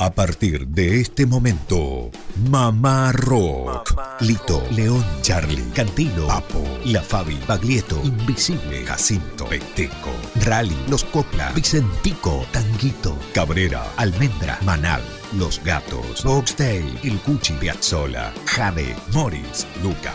A partir de este momento, Mamá Rock. Lito, León, Charlie, Cantilo, Papo, La Fabi, Baglietto, Invisible, Jacinto, Peteco, Rally, Los Copla, Vicentico, Tanguito, Cabrera, Almendra, Manal, Los Gatos, Boxtail, El Cuchi, Piazzola, Jade, Morris, Luca,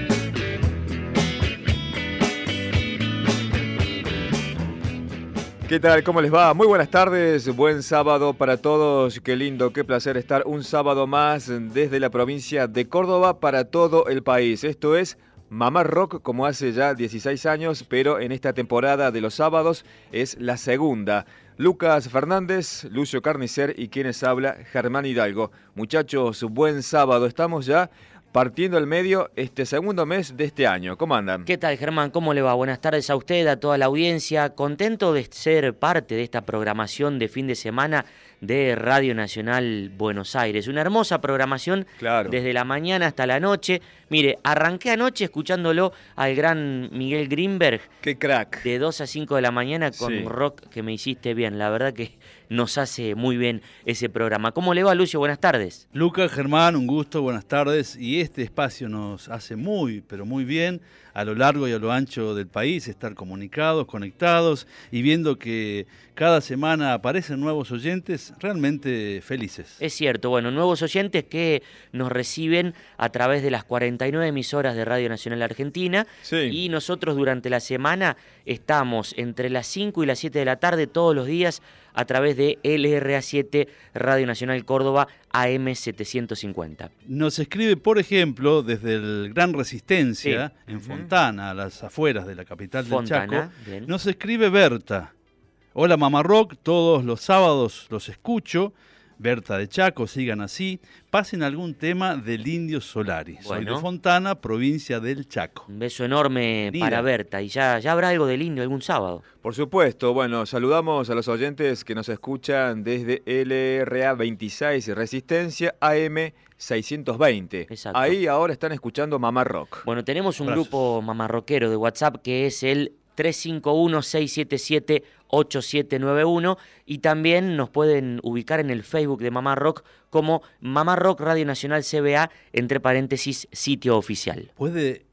¿Qué tal? ¿Cómo les va? Muy buenas tardes, buen sábado para todos. Qué lindo, qué placer estar un sábado más desde la provincia de Córdoba para todo el país. Esto es Mamá Rock como hace ya 16 años, pero en esta temporada de los sábados es la segunda. Lucas Fernández, Lucio Carnicer y quienes habla Germán Hidalgo. Muchachos, buen sábado. Estamos ya partiendo al medio este segundo mes de este año. ¿Cómo andan? ¿Qué tal, Germán? ¿Cómo le va? Buenas tardes a usted, a toda la audiencia. Contento de ser parte de esta programación de fin de semana de Radio Nacional Buenos Aires. Una hermosa programación desde la mañana hasta la noche. Mire, arranqué anoche escuchándolo al gran Miguel Greenberg. ¡Qué crack! De 2 a 5 de la mañana con rock que me hiciste bien. La verdad que nos hace muy bien ese programa. ¿Cómo le va, Lucio? Buenas tardes. Lucas, Germán, un gusto, buenas tardes. Y este espacio nos hace muy, pero muy bien a lo largo y a lo ancho del país, estar comunicados, conectados y viendo que cada semana aparecen nuevos oyentes realmente felices. Es cierto, bueno, nuevos oyentes que nos reciben a través de las 49 emisoras de Radio Nacional Argentina y nosotros durante la semana estamos entre las 5 y las 7 de la tarde todos los días a través de LRA7 Radio Nacional Córdoba AM750. Nos escribe, por ejemplo, desde el Gran Resistencia, en Fontana, a las afueras de la capital del Chaco, nos escribe Berta. Hola Mamá Rock, todos los sábados los escucho Berta de Chaco, sigan así. Pasen algún tema del Indio Solari. Soy de Fontana, provincia del Chaco. Un beso enorme para Berta. Y ya, ya habrá algo del Indio algún sábado. Por supuesto. Bueno, saludamos a los oyentes que nos escuchan desde LRA 26 Resistencia AM 620. Exacto. Ahí ahora están escuchando Mamá Rock. Bueno, tenemos un grupo mamarroquero de WhatsApp que es el 351-677-8791 y también nos pueden ubicar en el Facebook de Mamá Rock como Mamá Rock Radio Nacional CBA, entre paréntesis, sitio oficial. ¿Puede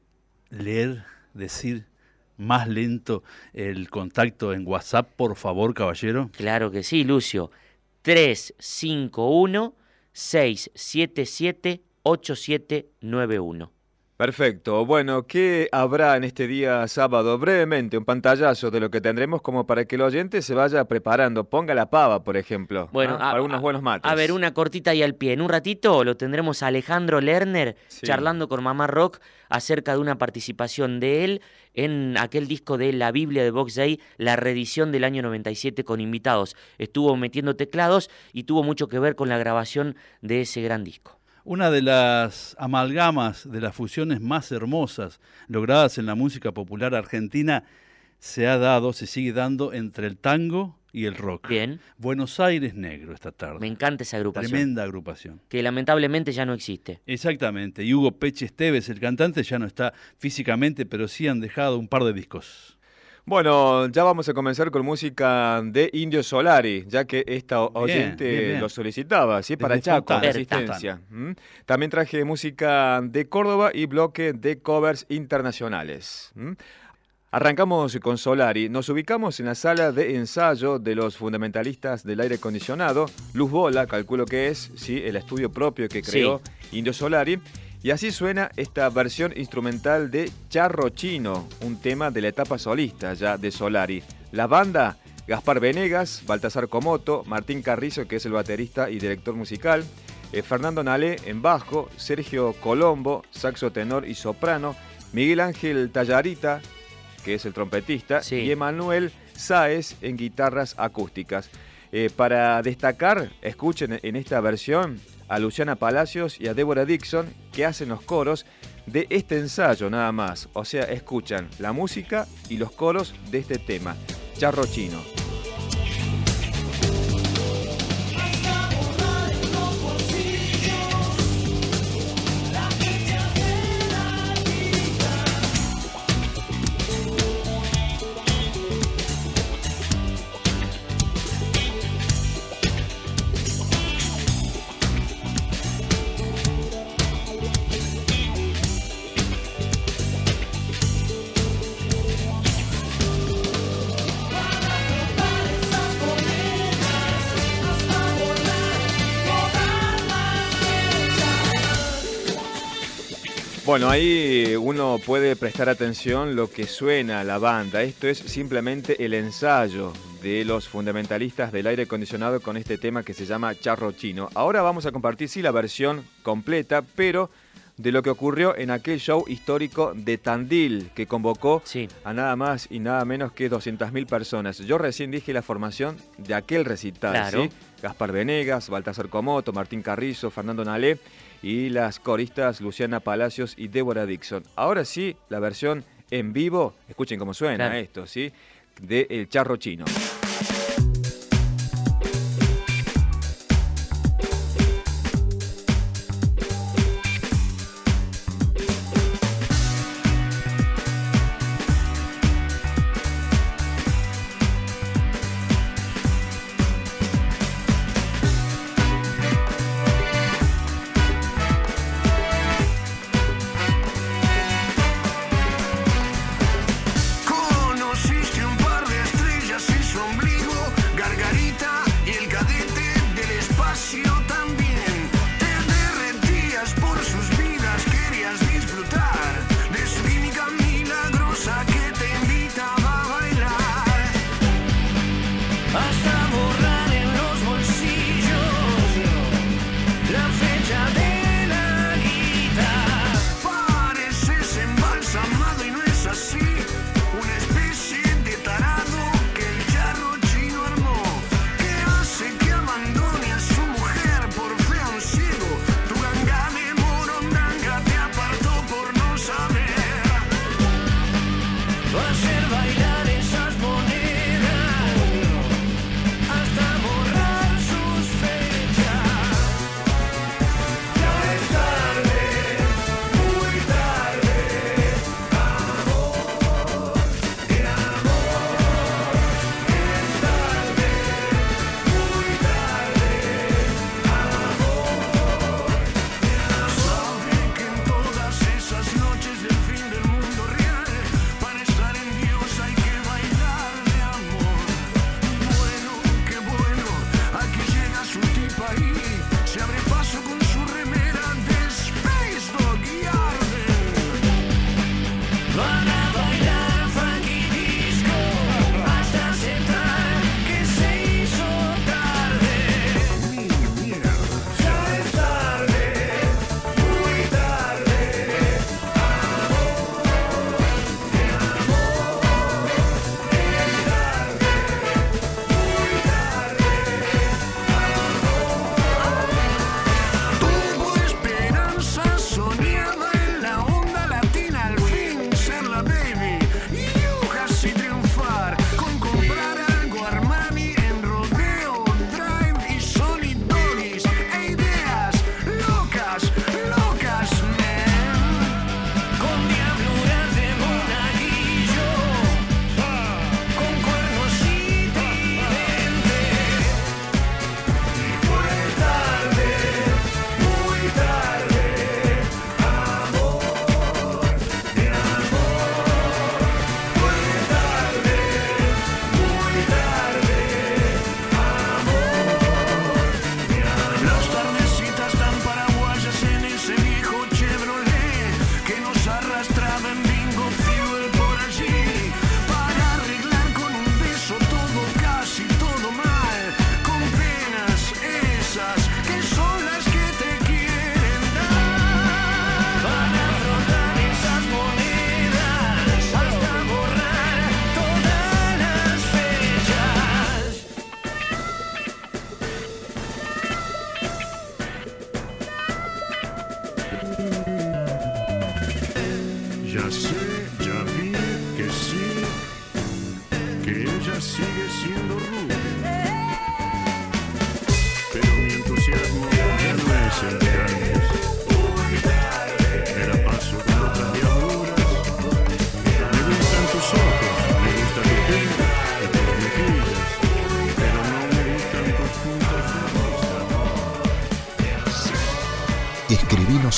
leer, decir más lento el contacto en WhatsApp, por favor, caballero? Claro que sí, Lucio. 351 677 8791. Perfecto. Bueno, ¿qué habrá en este día sábado? Brevemente, un pantallazo de lo que tendremos como para que el oyente se vaya preparando. Ponga la pava, por ejemplo. Bueno, ¿ah? algunos buenos mates. A ver, una cortita y al pie. En un ratito lo tendremos a Alejandro Lerner charlando con Mamá Rock acerca de una participación de él en aquel disco de La Biblia de Box Day, la reedición del año 97 con invitados. Estuvo metiendo teclados y tuvo mucho que ver con la grabación de ese gran disco. Una de las amalgamas, de las fusiones más hermosas logradas en la música popular argentina se ha dado, se sigue dando entre el tango y el rock. Bien. Buenos Aires Negro esta tarde. Me encanta esa agrupación. Tremenda agrupación. Que lamentablemente ya no existe. Exactamente. Y Hugo Peche Esteves, el cantante, ya no está físicamente, pero sí han dejado un par de discos. Bueno, ya vamos a comenzar con música de Indio Solari, ya que esta oyente lo solicitaba, ¿sí? Para Chaco, Resistencia. También traje música de Córdoba y bloque de covers internacionales. Arrancamos con Solari. Nos ubicamos en la sala de ensayo de los fundamentalistas del aire acondicionado. Luz Bola, calculo que es, sí, el estudio propio que creó Indio Solari. Y así suena esta versión instrumental de Charro Chino, un tema de la etapa solista ya de Solari. La banda, Gaspar Venegas, Baltasar Comoto, Martín Carrizo, que es el baterista y director musical, eh, Fernando Nalé en bajo, Sergio Colombo, saxo tenor y soprano, Miguel Ángel Tallarita, que es el trompetista, y Emanuel Sáez en guitarras acústicas. Eh, para destacar, escuchen en esta versión a Luciana Palacios y a Débora Dixon que hacen los coros de este ensayo nada más. O sea, escuchan la música y los coros de este tema, Charro Chino. Bueno, ahí uno puede prestar atención lo que suena la banda. Esto es simplemente el ensayo de los fundamentalistas del aire acondicionado con este tema que se llama Charro Chino. Ahora vamos a compartir sí la versión completa, pero de lo que ocurrió en aquel show histórico de Tandil que convocó a nada más y nada menos que 200.000 personas. Yo recién dije la formación de aquel recital, ¿sí? Gaspar Venegas, Baltasar Comoto, Martín Carrizo, Fernando Nalé y las coristas Luciana Palacios y Débora Dixon. Ahora sí, la versión en vivo, escuchen cómo suena esto, ¿sí? De El Charro Chino.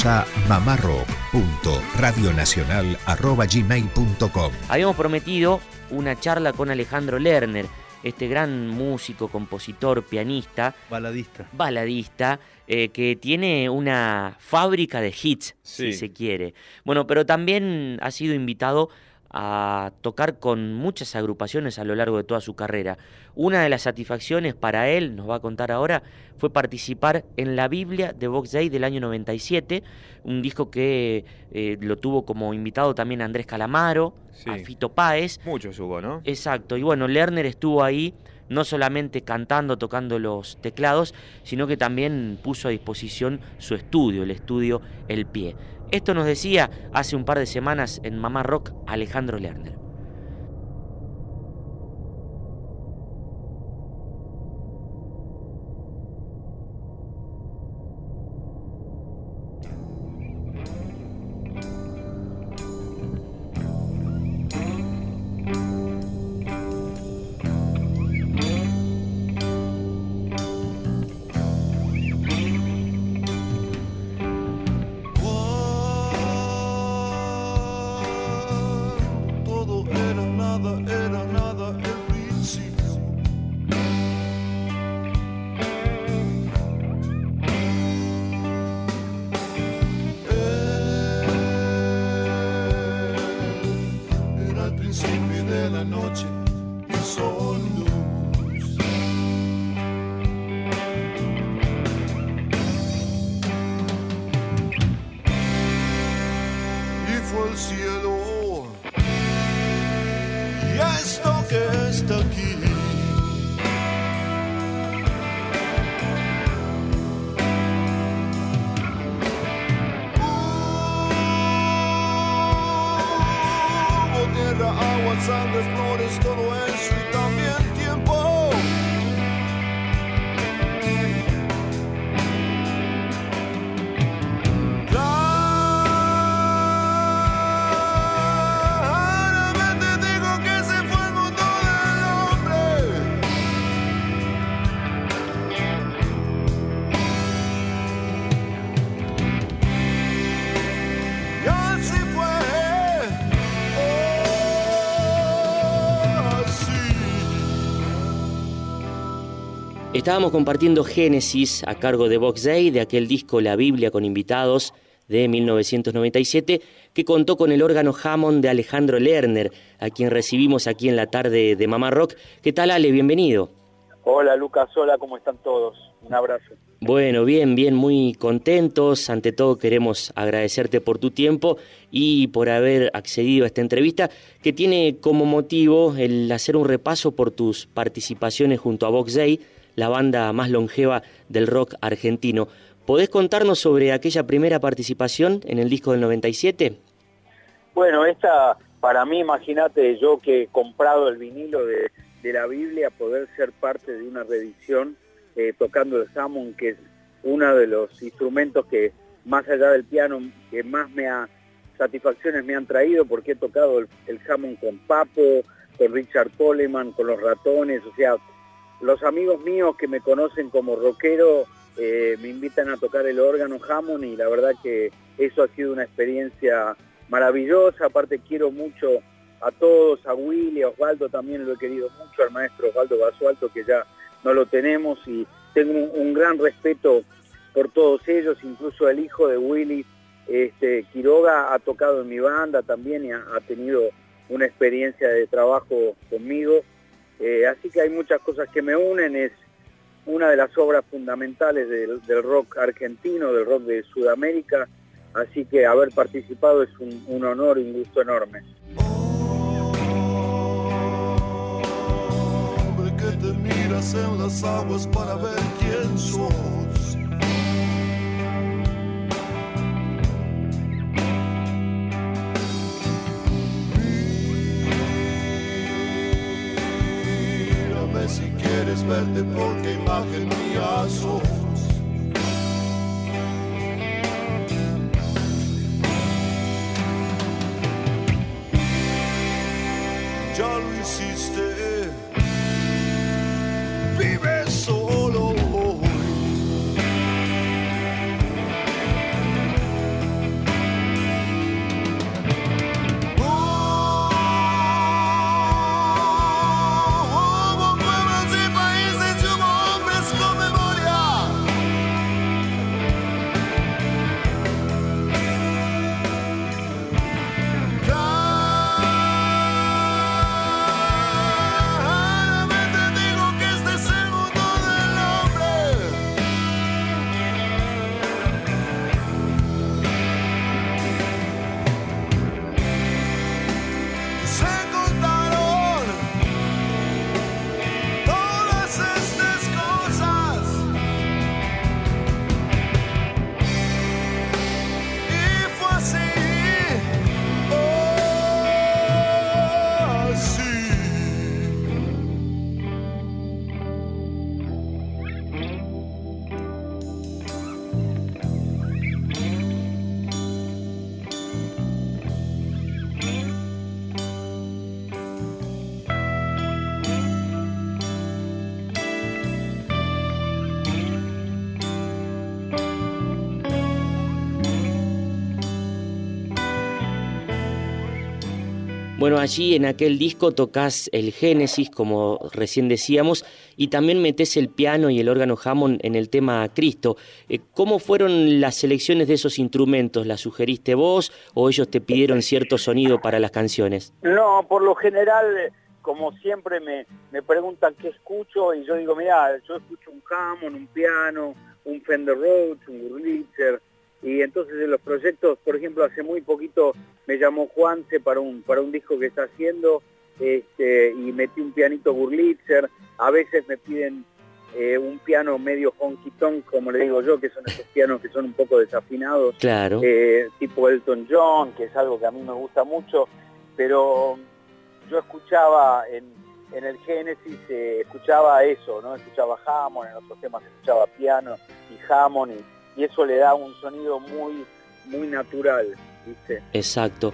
A mamarro.radionacional.gmail.com Habíamos prometido una charla con Alejandro Lerner, este gran músico, compositor, pianista. Baladista. Baladista, eh, que tiene una fábrica de hits, si se quiere. Bueno, pero también ha sido invitado a tocar con muchas agrupaciones a lo largo de toda su carrera. Una de las satisfacciones para él, nos va a contar ahora, fue participar en la Biblia de Vox Day del año 97, un disco que eh, lo tuvo como invitado también Andrés Calamaro, a Fito Páez. Muchos hubo, ¿no? Exacto, y bueno, Lerner estuvo ahí no solamente cantando, tocando los teclados, sino que también puso a disposición su estudio, el estudio El Pie. Esto nos decía hace un par de semanas en Mamá Rock Alejandro Lerner. Estábamos compartiendo Génesis a cargo de Box Day, de aquel disco La Biblia con invitados de 1997, que contó con el órgano Hammond de Alejandro Lerner, a quien recibimos aquí en la tarde de Mamá Rock. ¿Qué tal, Ale? Bienvenido. Hola, Lucas. Hola, ¿cómo están todos? Un abrazo. Bueno, bien, bien, muy contentos. Ante todo queremos agradecerte por tu tiempo y por haber accedido a esta entrevista que tiene como motivo el hacer un repaso por tus participaciones junto a Box Day la banda más longeva del rock argentino. ¿Podés contarnos sobre aquella primera participación en el disco del 97? Bueno, esta, para mí, imagínate, yo que he comprado el vinilo de, la Biblia, poder ser parte de una reedición eh, tocando el Hammond, que es uno de los instrumentos que, más allá del piano, que más me ha satisfacciones me han traído, porque he tocado el, el Hammond con Papo, con Richard Coleman, con los ratones, o sea, los amigos míos que me conocen como rockero eh, me invitan a tocar el órgano Hammond y la verdad que eso ha sido una experiencia maravillosa. Aparte quiero mucho a todos, a Willy, a Osvaldo también lo he querido mucho, al maestro Osvaldo Basualto que ya no lo tenemos y tengo un, gran respeto por todos ellos, incluso el hijo de Willy, este, Quiroga ha tocado en mi banda también y ha tenido una experiencia de trabajo conmigo eh, así que hay muchas cosas que me unen, es una de las obras fundamentales del, rock argentino, del rock de Sudamérica, así que haber participado es un, honor y un gusto enorme. Quieres verte porque imagen mía sos. Ya lo hiciste, Bueno, allí en aquel disco tocas el Génesis, como recién decíamos, y también metes el piano y el órgano Hammond en el tema Cristo. Eh, ¿Cómo fueron las selecciones de esos instrumentos? ¿Las sugeriste vos o ellos te pidieron cierto sonido para las canciones? No, por lo general, como siempre me, me preguntan qué escucho y yo digo, mira, yo escucho un Hammond, un piano, un Fender Rhodes, un Wurlitzer, y entonces en los proyectos, por ejemplo, hace muy poquito me llamó Juanse para un, para un disco que está haciendo este, y metí un pianito Burlitzer, a veces me piden eh, un piano medio honky tonk, como le digo yo, que son esos pianos que son un poco desafinados, claro. Eh, tipo Elton John, que es algo que a mí me gusta mucho, pero yo escuchaba en, en el Génesis, eh, escuchaba eso, ¿no? Escuchaba Hammond, en otros temas escuchaba piano y Hammond y y eso le da un sonido muy, muy natural, ¿viste? Exacto.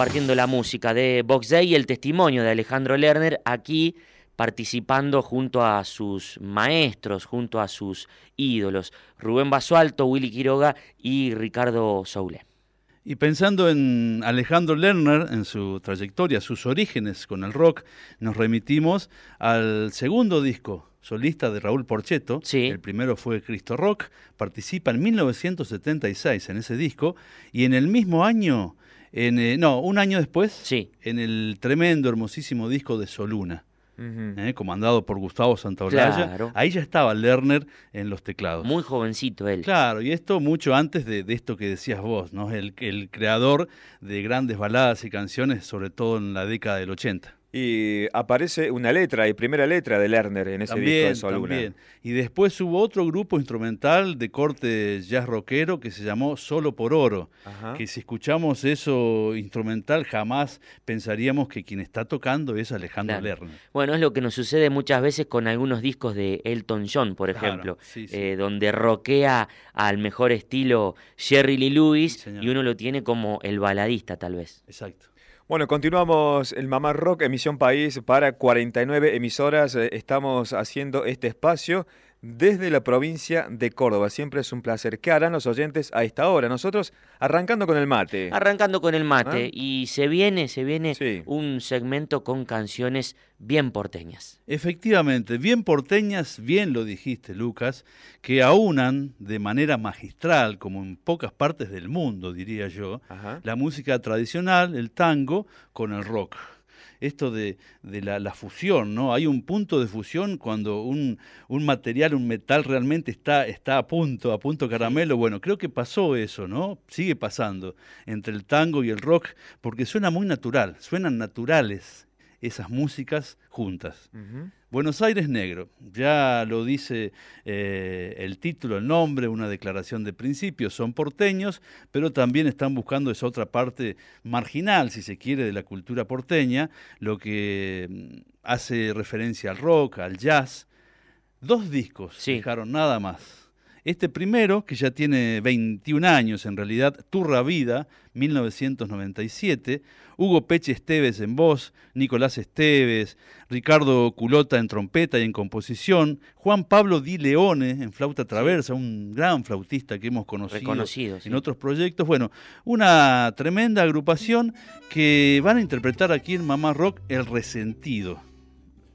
Compartiendo la música de Box Day y el testimonio de Alejandro Lerner aquí participando junto a sus maestros, junto a sus ídolos, Rubén Basualto, Willy Quiroga y Ricardo Soule. Y pensando en Alejandro Lerner, en su trayectoria, sus orígenes con el rock, nos remitimos al segundo disco solista de Raúl Porcheto. El primero fue Cristo Rock. Participa en 1976 en ese disco y en el mismo año En, no, un año después, sí. en el tremendo, hermosísimo disco de Soluna. ¿eh? comandado por Gustavo Santaolalla. Ahí ya estaba Lerner en los teclados. Muy jovencito él. Claro, y esto mucho antes de, esto que decías vos, ¿no? El, el creador de grandes baladas y canciones, sobre todo en la década del 80. Y aparece una letra, y primera letra de Lerner en ese disco de Soluna. También. Y después hubo otro grupo instrumental de corte jazz rockero que se llamó Solo por Oro. Que si escuchamos eso instrumental jamás pensaríamos que quien está tocando es Alejandro Lerner. Bueno, es lo que nos sucede muchas veces con algunos discos de Elton John, por ejemplo, eh, donde rockea al mejor estilo Jerry Lee Lewis y uno lo tiene como el baladista tal vez. Exacto. Bueno, continuamos el Mamá Rock, emisión país para 49 emisoras. Eh, estamos haciendo este espacio desde la provincia de Córdoba. Siempre es un placer. ¿Qué harán los oyentes a esta hora? Nosotros arrancando con el mate. Arrancando con el mate. ¿Ah? Y se viene, se viene un segmento con canciones bien porteñas. Efectivamente, bien porteñas, bien lo dijiste, Lucas, que aunan de manera magistral, como en pocas partes del mundo, diría yo, la música tradicional, el tango, con el rock esto de, la, fusión, ¿no? Hay un punto de fusión cuando un, material, un metal realmente está, está a punto, a punto caramelo. Bueno, creo que pasó eso, ¿no? Sigue pasando entre el tango y el rock, porque suena muy natural, suenan naturales esas músicas juntas. Buenos Aires Negro, ya lo dice eh, el título, el nombre, una declaración de principios, son porteños, pero también están buscando esa otra parte marginal, si se quiere, de la cultura porteña, lo que mm, hace referencia al rock, al jazz. Dos discos dejaron nada más este primero, que ya tiene 21 años en realidad, Turra Vida, 1997, Hugo Peche Esteves en voz, Nicolás Esteves, Ricardo Culota en trompeta y en composición, Juan Pablo Di Leone en flauta traversa, un gran flautista que hemos conocido en otros proyectos. Bueno, una tremenda agrupación que van a interpretar aquí en Mamá Rock El Resentido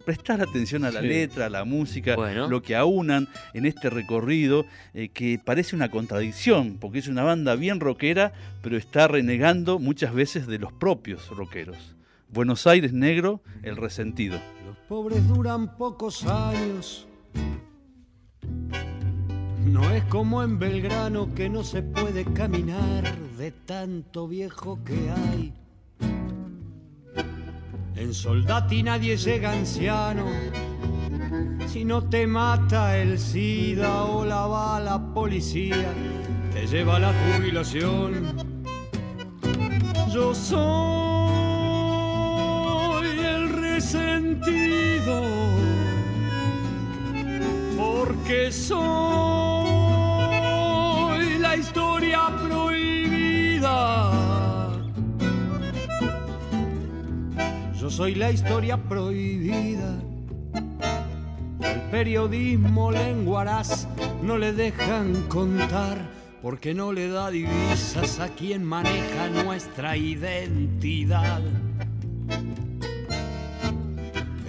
prestar atención a la letra, a la música, lo que aunan en este recorrido, eh, que parece una contradicción, porque es una banda bien rockera, pero está renegando muchas veces de los propios rockeros. Buenos Aires Negro, el resentido. Los pobres duran pocos años. No es como en Belgrano que no se puede caminar de tanto viejo que hay. En Soldati nadie llega anciano. Si no te mata el SIDA o la bala policía, te lleva la jubilación. Yo soy el resentido, porque soy Yo soy la historia prohibida. El periodismo lenguaraz no le dejan contar porque no le da divisas a quien maneja nuestra identidad.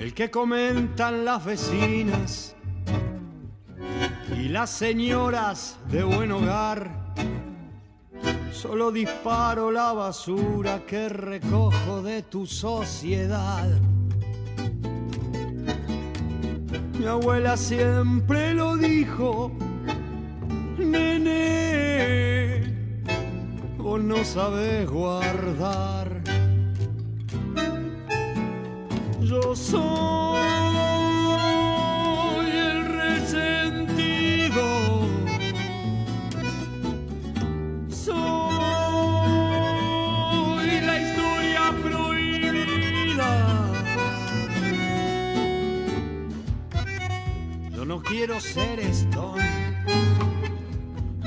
El que comentan las vecinas y las señoras de buen hogar Solo disparo la basura que recojo de tu sociedad. Mi abuela siempre lo dijo, nene, vos no sabes guardar. Yo soy quiero ser Stone,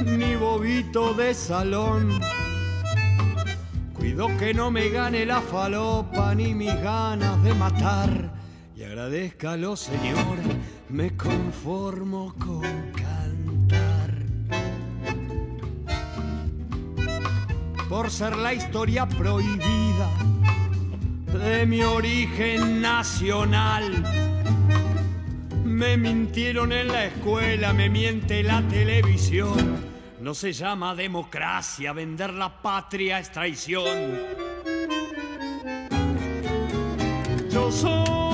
ni bobito de salón. Cuido que no me gane la falopa ni mis ganas de matar. Y agradezcalo, Señor, me conformo con cantar. Por ser la historia prohibida de mi origen nacional me mintieron en la escuela, me miente la televisión. no se llama democracia, vender la patria es traición. Yo soy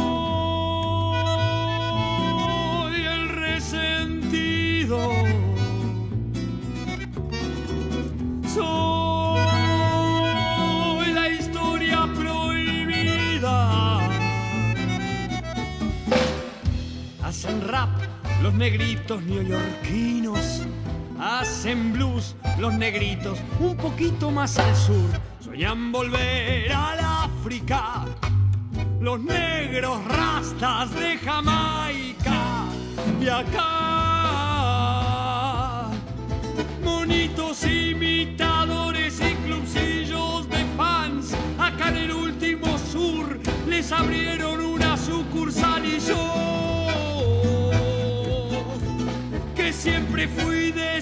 los negritos neoyorquinos hacen blues los negritos un poquito más al sur. Sueñan volver al África, los negros rastas de Jamaica y acá. Monitos imitadores y clubcillos de fans, acá en el último sur les abrieron una sucursal y yo siempre fui de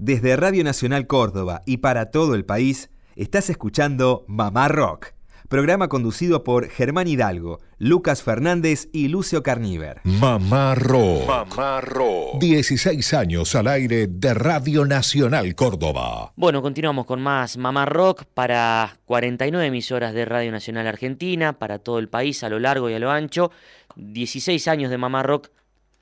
Desde Radio Nacional Córdoba y para todo el país, estás escuchando Mamá Rock, programa conducido por Germán Hidalgo, Lucas Fernández y Lucio Carníver. Mamá Rock. Mamá Rock. 16 años al aire de Radio Nacional Córdoba. Bueno, continuamos con más Mamá Rock para 49 emisoras de Radio Nacional Argentina, para todo el país a lo largo y a lo ancho. 16 años de Mamá Rock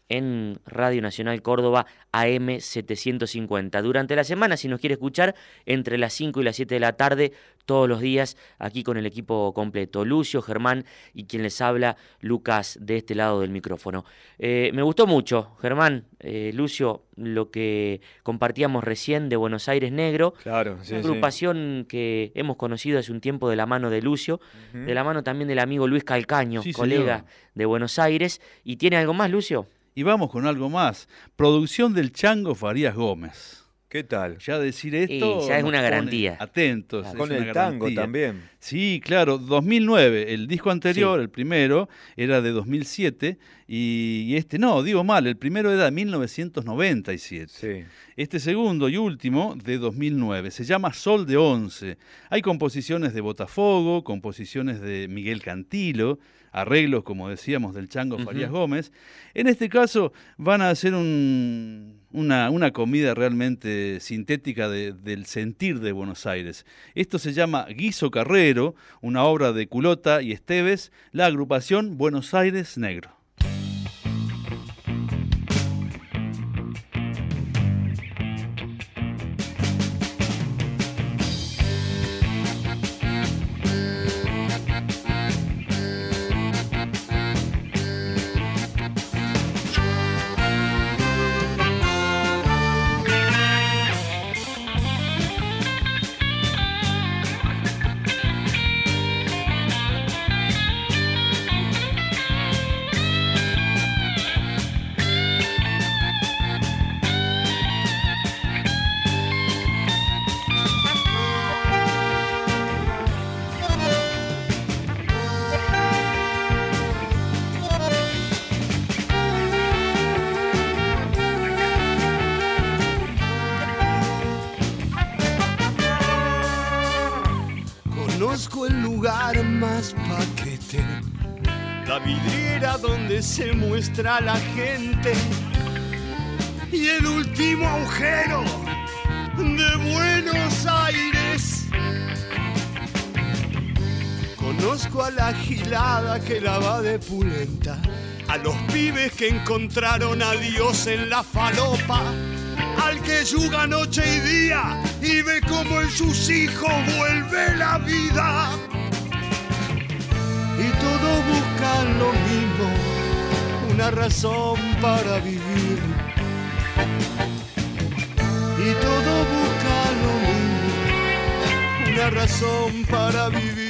en Radio Nacional Córdoba AM 750. Durante la semana, si nos quiere escuchar, entre las 5 y las 7 de la tarde, todos los días, aquí con el equipo completo. Lucio, Germán y quien les habla, Lucas, de este lado del micrófono. Eh, me gustó mucho, Germán, eh, Lucio, lo que compartíamos recién de Buenos Aires Negro. Claro, Una agrupación que hemos conocido hace un tiempo de la mano de Lucio, de la mano también del amigo Luis Calcaño, colega de Buenos Aires. ¿Y tiene algo más, Lucio? Y vamos con algo más. Producción del Chango Farías Gómez. ¿Qué tal? Ya decir esto. ya es una garantía. Atentos. Con el tango también. Sí, claro. 2009. El disco anterior, el primero, era de 2007. Y este, no, digo mal. El primero era de 1997. Sí. Este segundo y último, de 2009. Se llama Sol de Once. Hay composiciones de Botafogo, composiciones de Miguel Cantilo arreglos, como decíamos, del Chango Farías Gómez. En este caso van a hacer una, una, comida realmente sintética del sentir de Buenos Aires. Esto se llama Guiso Carrero, una obra de Culota y Esteves, la agrupación Buenos Aires Negro. Que encontraron a Dios en la falopa, al que yuga noche y día y ve como en sus hijos vuelve la vida. Y todos buscan lo mismo, una razón para vivir. Y todos buscan lo mismo, una razón para vivir.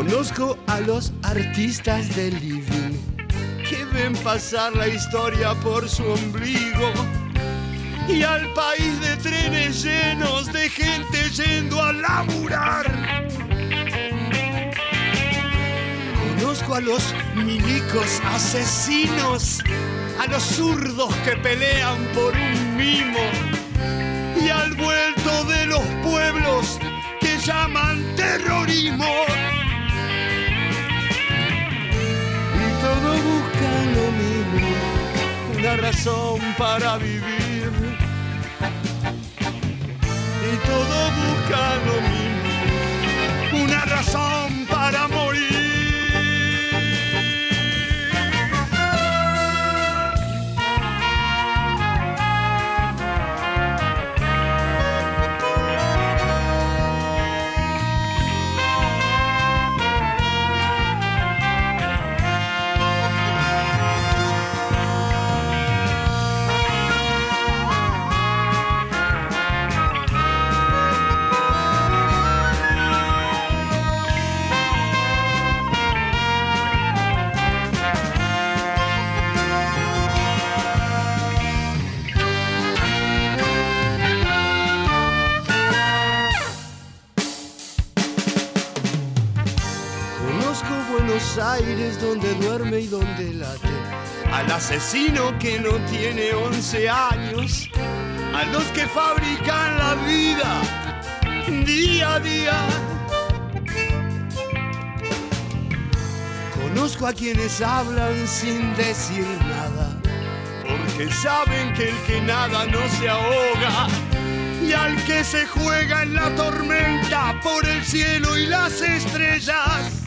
Conozco a los artistas del living que ven pasar la historia por su ombligo y al país de trenes llenos de gente yendo a laburar. Conozco a los milicos asesinos, a los zurdos que pelean por un mimo y al vuelto de los pueblos que llaman terrorismo. Lo una razón para vivir. Y todo busca lo mismo, una razón para morir. Asesino que no tiene 11 años. A los que fabrican la vida día a día. Conozco a quienes hablan sin decir nada. Porque saben que el que nada no se ahoga. Y al que se juega en la tormenta por el cielo y las estrellas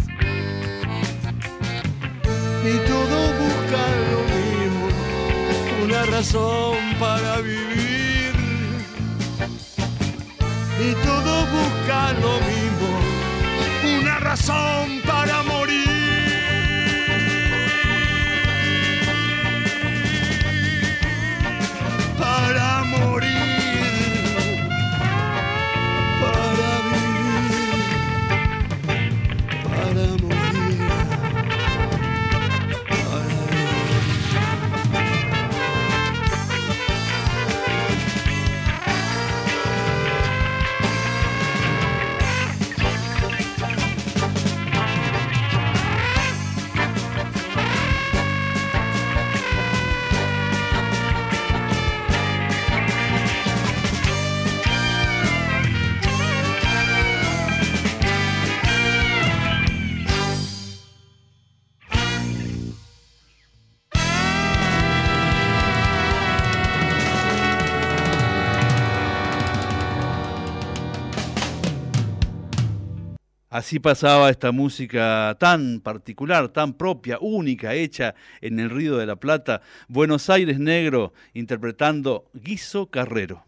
y todo busca lo mismo, una razón para vivir. Y todo busca lo mismo, una razón para morir. Así pasaba esta música tan particular, tan propia, única, hecha en el Río de la Plata, Buenos Aires Negro, interpretando Guiso Carrero.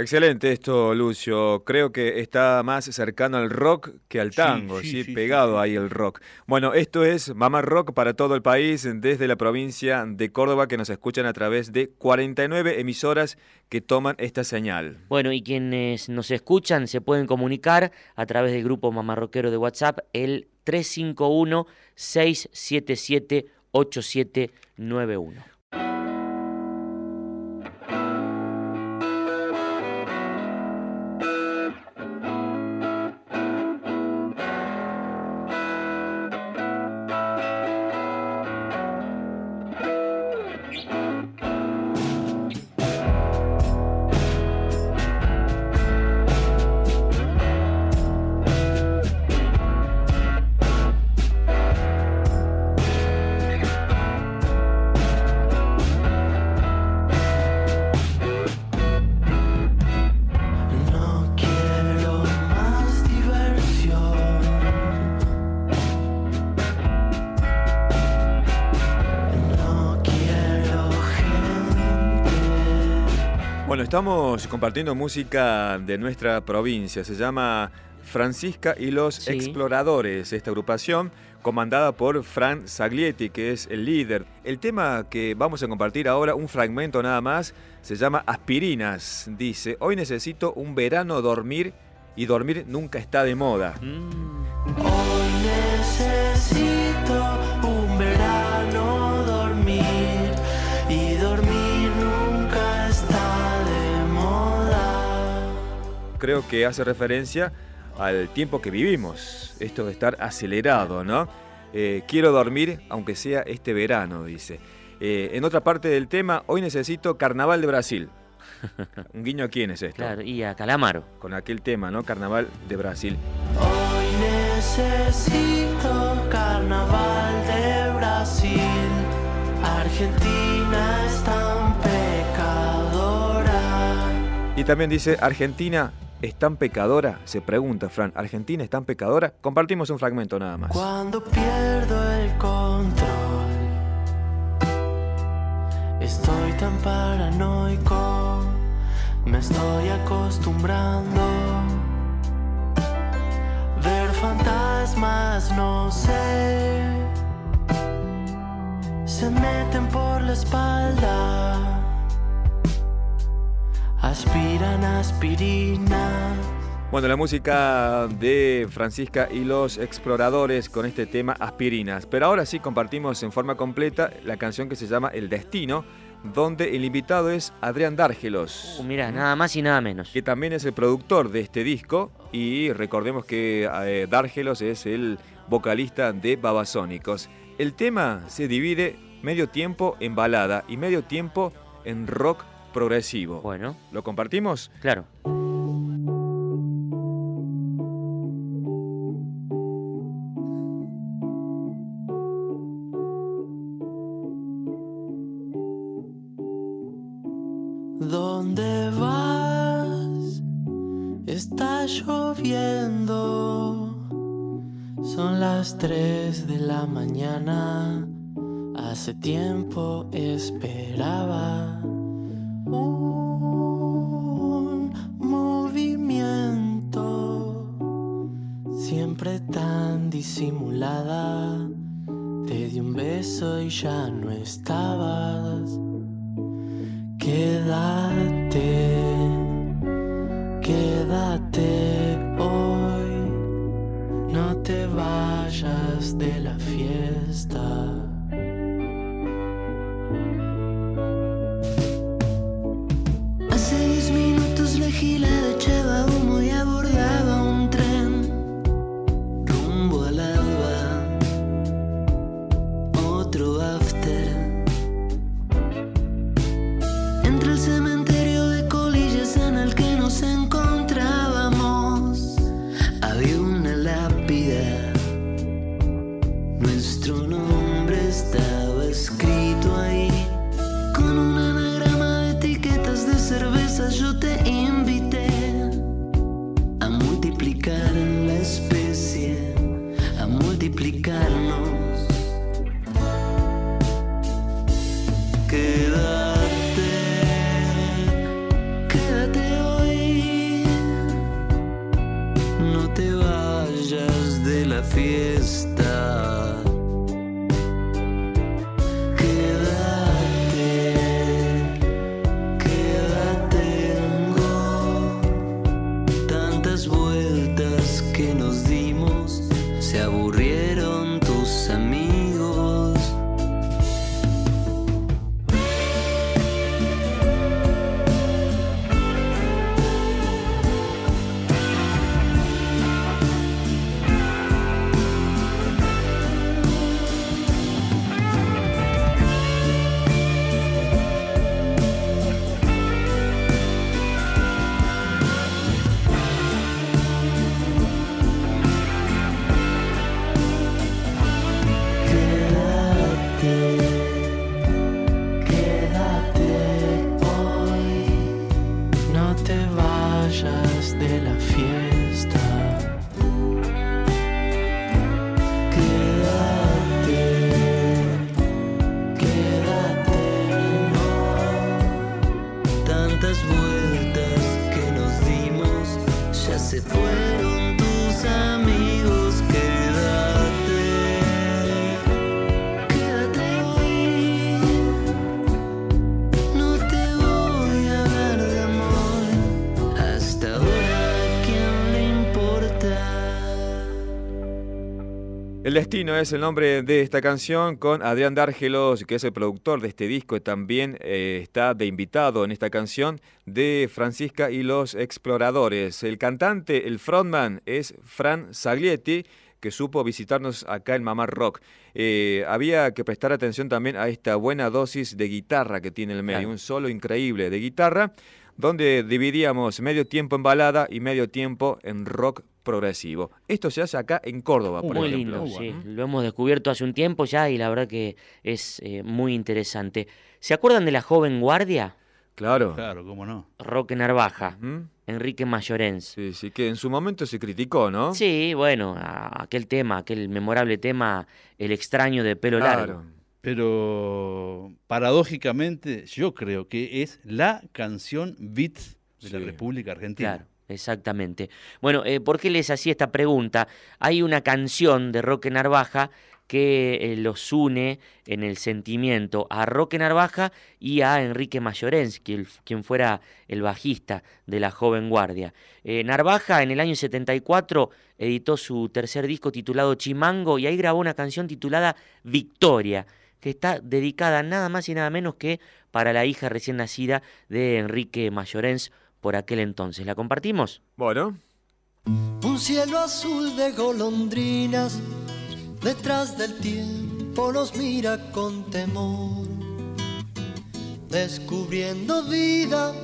Excelente esto, Lucio. Creo que está más cercano al rock que al tango, sí, sí, pegado ahí el rock. Bueno, esto es Mamá Rock para todo el país, desde la provincia de Córdoba, que nos escuchan a través de 49 emisoras que toman esta señal. Bueno, y quienes nos escuchan se pueden comunicar a través del grupo Mamá Rockero de WhatsApp, el 351 677 8791. Compartiendo música de nuestra provincia. Se llama Francisca y los Exploradores, esta agrupación comandada por Fran Saglietti, que es el líder. El tema que vamos a compartir ahora, un fragmento nada más, se llama Aspirinas. Dice, hoy necesito un verano dormir y dormir nunca está de moda. Mm. Creo que hace referencia al tiempo que vivimos, esto de estar acelerado, ¿no? Eh, quiero dormir aunque sea este verano, dice. Eh, en otra parte del tema, hoy necesito Carnaval de Brasil. Un guiño a quién es esto. Claro, y a Calamaro. Con aquel tema, ¿no? Carnaval de Brasil. Hoy necesito Carnaval de Brasil. Argentina es tan pecadora. Y también dice Argentina ¿Es tan pecadora? Se pregunta Fran. ¿Argentina es tan pecadora? Compartimos un fragmento nada más. Cuando pierdo el control, estoy tan paranoico, me estoy acostumbrando. Ver fantasmas, no sé, se meten por la espalda aspiran aspirina. Bueno, la música de Francisca y los exploradores con este tema Aspirinas. Pero ahora sí compartimos en forma completa la canción que se llama El Destino, donde el invitado es Adrián Dárgelos. Uh, mira, nada más y nada menos. Que también es el productor de este disco y recordemos que eh, Dárgelos es el vocalista de Babasónicos. El tema se divide medio tiempo en balada y medio tiempo en rock progresivo. Bueno. ¿Lo compartimos? Claro. ¿Dónde vas? Está lloviendo. Son las 3 de la mañana. Hace tiempo esperaba disimulada. Te di un beso y ya no estabas. Quédate, destino es el nombre de esta canción con Adrián Dárgelos, que es el productor de este disco y también eh, está de invitado en esta canción de Francisca y los Exploradores. El cantante, el frontman es Fran Saglietti que supo visitarnos acá en Mamá Rock. Eh, había que prestar atención también a esta buena dosis de guitarra que tiene el medio, un solo increíble de guitarra, donde dividíamos medio tiempo en balada y medio tiempo en rock progresivo. Esto se hace acá en Córdoba, por muy ejemplo. Muy lindo, sí. Lo hemos descubierto hace un tiempo ya y la verdad que es eh, muy interesante. ¿Se acuerdan de la joven guardia? Claro. Claro, cómo no. Roque Narvaja, Enrique Mayorens. Sí, sí, que en su momento se criticó, ¿no? Sí, bueno, aquel tema, aquel memorable tema, El extraño de pelo largo. Pero paradójicamente yo creo que es la canción beat de la República Argentina. Claro. Exactamente. Bueno, eh, ¿por qué les hacía esta pregunta? Hay una canción de Roque Narvaja que eh, los une en el sentimiento a Roque Narvaja y a Enrique Mayorens, quien, fuera el bajista de la joven guardia. Eh, Narvaja en el año 74 editó su tercer disco titulado Chimango y ahí grabó una canción titulada Victoria, que está dedicada nada más y nada menos que para la hija recién nacida de Enrique Mayorens, por aquel entonces. ¿La compartimos? Bueno. Un cielo azul de golondrinas, detrás del tiempo nos mira con temor, descubriendo vida,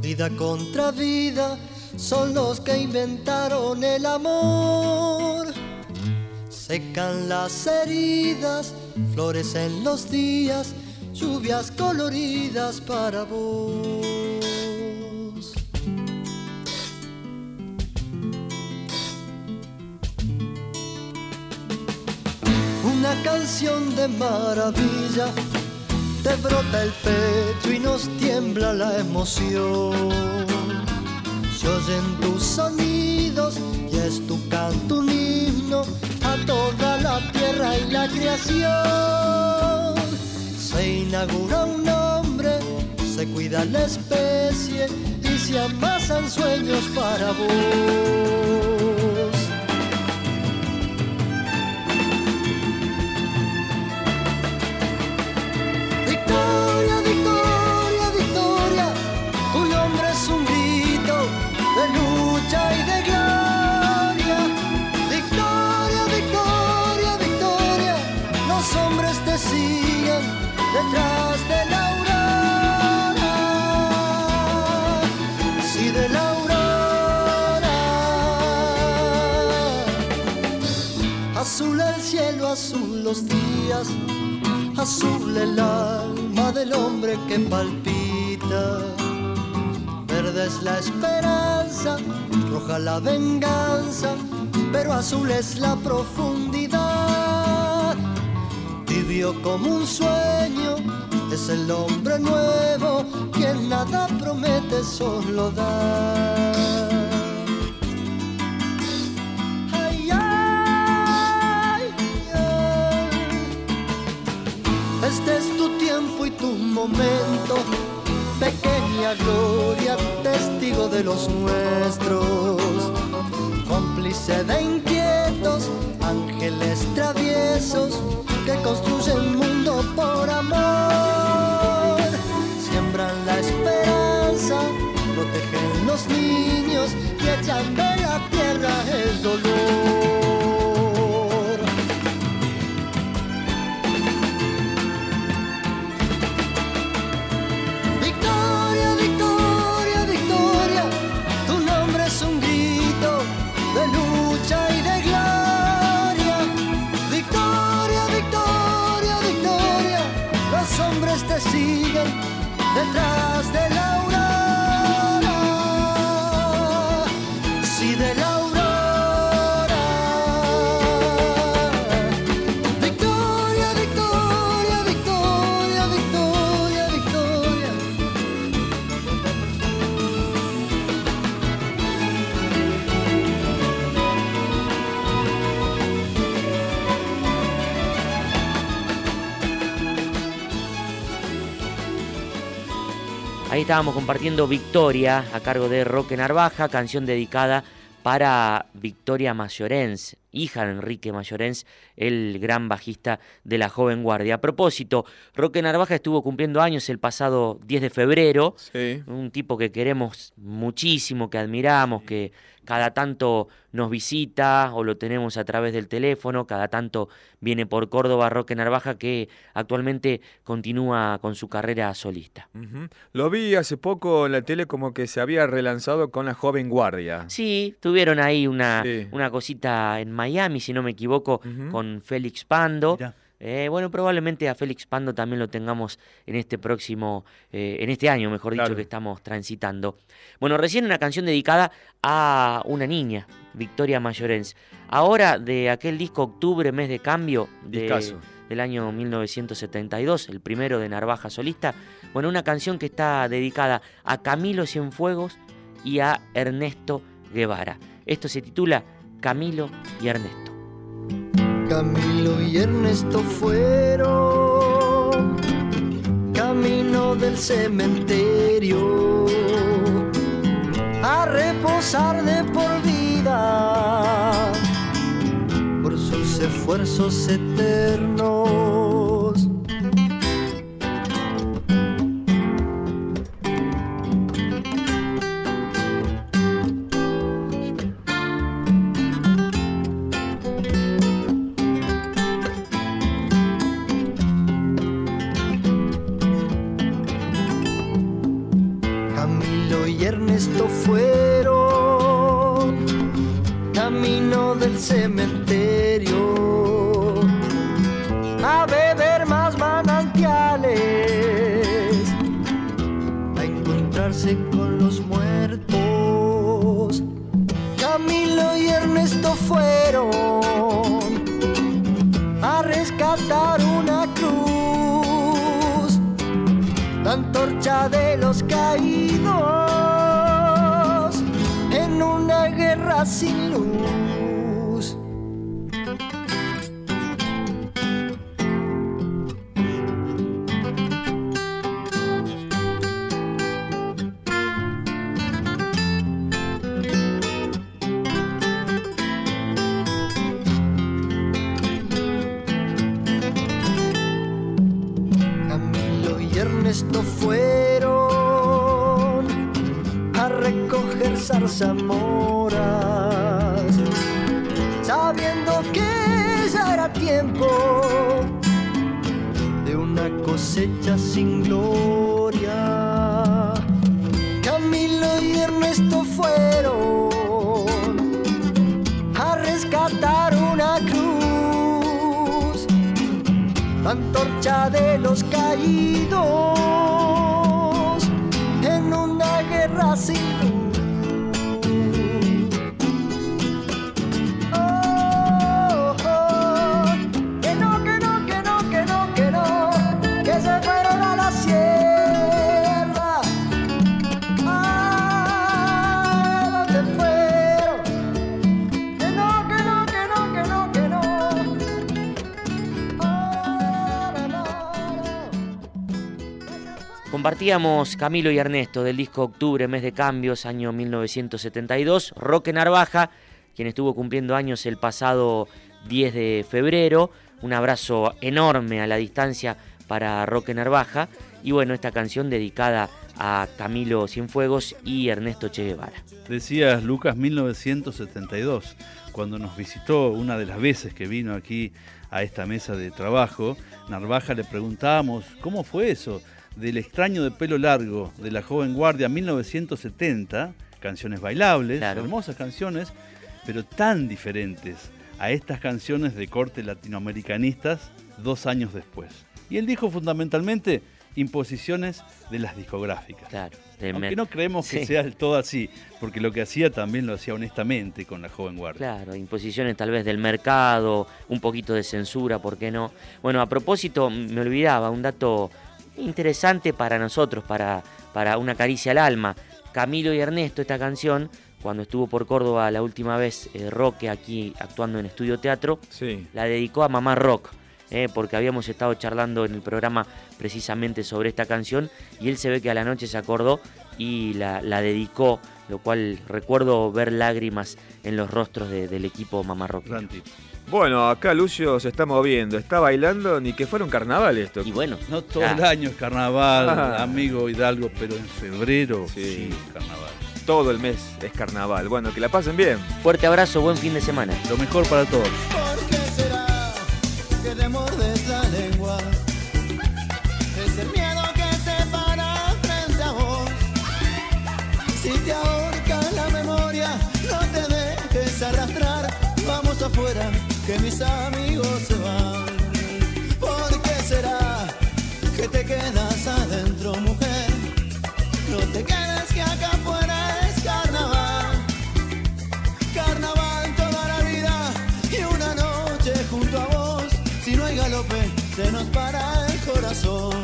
vida contra vida, son los que inventaron el amor. Secan las heridas, florecen los días, lluvias coloridas para vos. Canción de maravilla, te brota el pecho y nos tiembla la emoción. Se oyen tus sonidos y es tu canto un himno a toda la tierra y la creación. Se inaugura un nombre, se cuida la especie y se amasan sueños para vos. Azul los días, azul el alma del hombre que palpita. Verde es la esperanza, roja la venganza, pero azul es la profundidad. Vivió como un sueño, es el hombre nuevo, quien nada promete, solo da. Este es tu tiempo y tu momento, pequeña gloria, testigo de los nuestros, cómplice de estábamos compartiendo Victoria a cargo de Roque Narvaja, canción dedicada para Victoria Mayorens, hija de Enrique Mayorens, el gran bajista de la joven guardia. A propósito, Roque Narvaja estuvo cumpliendo años el pasado 10 de febrero, un tipo que queremos muchísimo, que admiramos, que cada tanto nos visita o lo tenemos a través del teléfono, cada tanto viene por Córdoba Roque Narvaja que actualmente continúa con su carrera solista. Lo vi hace poco en la tele como que se había relanzado con la joven guardia. Sí, tuvieron ahí una, una cosita en Miami, si no me equivoco, con Félix Pando. Eh, bueno, probablemente a Félix Pando también lo tengamos en este próximo, eh, en este año, mejor dicho, que estamos transitando. Bueno, recién una canción dedicada a una niña, Victoria Mayorens. Ahora de aquel disco Octubre, mes de cambio del año 1972, el primero de Narvaja Solista. Bueno, una canción que está dedicada a Camilo Cienfuegos y a Ernesto Guevara. Esto se titula Camilo y Ernesto. Camilo y Ernesto fueron camino del cementerio a reposar de por vida por sus esfuerzos eternos. Del cementerio a beber más manantiales, a encontrarse con los muertos. Camilo y Ernesto fueron a rescatar una cruz, la antorcha de los caídos una guerra sin luz. Compartíamos Camilo y Ernesto del disco Octubre, mes de cambios, año 1972. Roque Narvaja, quien estuvo cumpliendo años el pasado 10 de febrero. Un abrazo enorme a la distancia para Roque Narvaja. Y bueno, esta canción dedicada a Camilo Cienfuegos y Ernesto Che Guevara. Decías Lucas 1972, cuando nos visitó una de las veces que vino aquí a esta mesa de trabajo, Narvaja le preguntábamos, ¿cómo fue eso? Del extraño de pelo largo de la joven guardia 1970, canciones bailables, hermosas canciones, pero tan diferentes a estas canciones de corte latinoamericanistas dos años después. Y él dijo fundamentalmente imposiciones de las discográficas. Claro. Aunque no creemos que sea del todo así, porque lo que hacía también lo hacía honestamente con la joven guardia. Claro, imposiciones tal vez del mercado, un poquito de censura, ¿por qué no? Bueno, a propósito, me olvidaba un dato interesante para nosotros, para, para una caricia al alma. Camilo y Ernesto, esta canción, cuando estuvo por Córdoba la última vez, eh, Roque aquí actuando en Estudio Teatro, la dedicó a Mamá Rock. eh, porque habíamos estado charlando en el programa precisamente sobre esta canción y él se ve que a la noche se acordó y la, dedicó, lo cual recuerdo ver lágrimas en los rostros del equipo Mamarroque. Bueno, acá Lucio se está moviendo, está bailando, ni que fuera un carnaval esto. Y bueno. No todo el año es carnaval, ah. amigo Hidalgo, pero en febrero sí, carnaval. Todo el mes es carnaval. Bueno, que la pasen bien. Fuerte abrazo, buen fin de semana. Lo mejor para todos. ¿Por qué será que te mordes que mis amigos se van. ¿Por qué será que te quedas adentro, mujer? No te quedes que acá afuera es carnaval. Carnaval toda la vida y una noche junto a vos. Si no hay galope, se nos para el corazón.